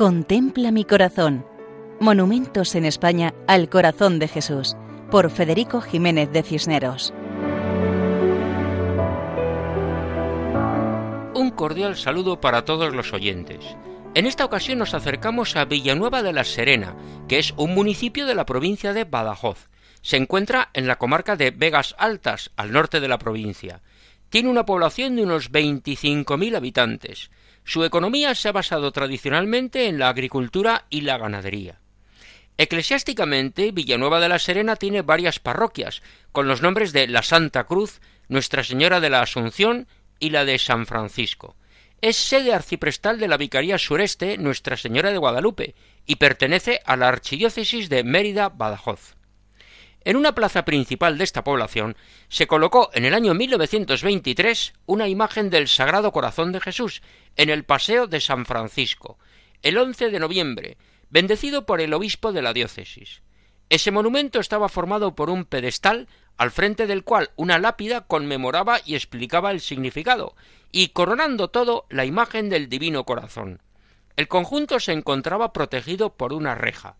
Contempla mi corazón. Monumentos en España al corazón de Jesús, por Federico Jiménez de Cisneros. Un cordial saludo para todos los oyentes. En esta ocasión nos acercamos a Villanueva de la Serena, que es un municipio de la provincia de Badajoz. Se encuentra en la comarca de Vegas Altas, al norte de la provincia. Tiene una población de unos 25.000 habitantes. Su economía se ha basado tradicionalmente en la agricultura y la ganadería. Eclesiásticamente, Villanueva de la Serena tiene varias parroquias, con los nombres de la Santa Cruz, Nuestra Señora de la Asunción y la de San Francisco. Es sede arciprestal de la Vicaría Sureste Nuestra Señora de Guadalupe y pertenece a la Archidiócesis de Mérida-Badajoz. En una plaza principal de esta población se colocó en el año 1923 una imagen del Sagrado Corazón de Jesús en el Paseo de San Francisco, el 11 de noviembre, bendecido por el obispo de la diócesis. Ese monumento estaba formado por un pedestal al frente del cual una lápida conmemoraba y explicaba el significado, y coronando todo la imagen del Divino Corazón. El conjunto se encontraba protegido por una reja.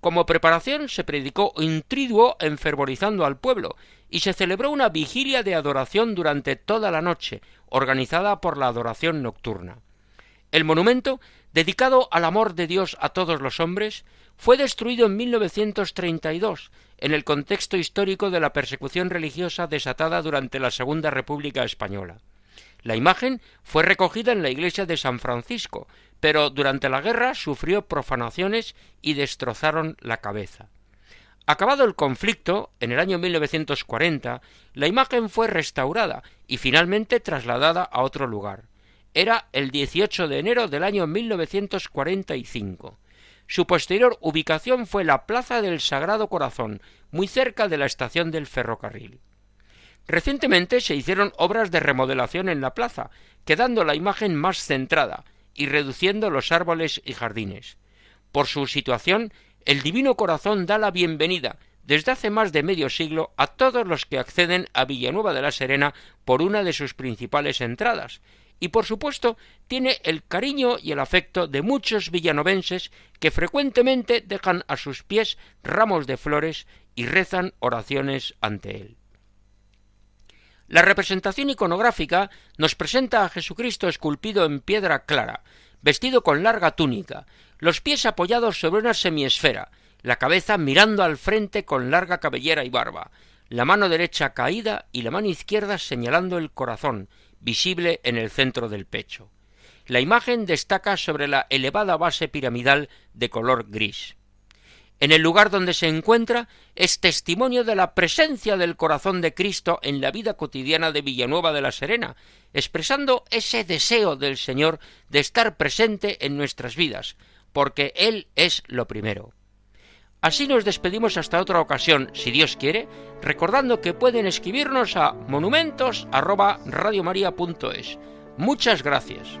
Como preparación se predicó un triduo enfervorizando al pueblo y se celebró una vigilia de adoración durante toda la noche, organizada por la adoración nocturna. El monumento, dedicado al amor de Dios a todos los hombres, fue destruido en 1932 en el contexto histórico de la persecución religiosa desatada durante la Segunda República Española. La imagen fue recogida en la iglesia de San Francisco, pero durante la guerra sufrió profanaciones y destrozaron la cabeza. Acabado el conflicto, en el año 1940, la imagen fue restaurada y finalmente trasladada a otro lugar. Era el 18 de enero del año 1945. Su posterior ubicación fue la Plaza del Sagrado Corazón, muy cerca de la estación del ferrocarril. Recientemente se hicieron obras de remodelación en la plaza, quedando la imagen más centrada y reduciendo los árboles y jardines. Por su situación, el Divino Corazón da la bienvenida desde hace más de medio siglo a todos los que acceden a Villanueva de la Serena por una de sus principales entradas, y por supuesto tiene el cariño y el afecto de muchos villanovenses que frecuentemente dejan a sus pies ramos de flores y rezan oraciones ante él. La representación iconográfica nos presenta a Jesucristo esculpido en piedra clara, vestido con larga túnica, los pies apoyados sobre una semiesfera, la cabeza mirando al frente con larga cabellera y barba, la mano derecha caída y la mano izquierda señalando el corazón, visible en el centro del pecho. La imagen destaca sobre la elevada base piramidal de color gris en el lugar donde se encuentra es testimonio de la presencia del corazón de Cristo en la vida cotidiana de Villanueva de la Serena, expresando ese deseo del Señor de estar presente en nuestras vidas, porque Él es lo primero. Así nos despedimos hasta otra ocasión, si Dios quiere, recordando que pueden escribirnos a monumentos@radiomaria.es. Muchas gracias.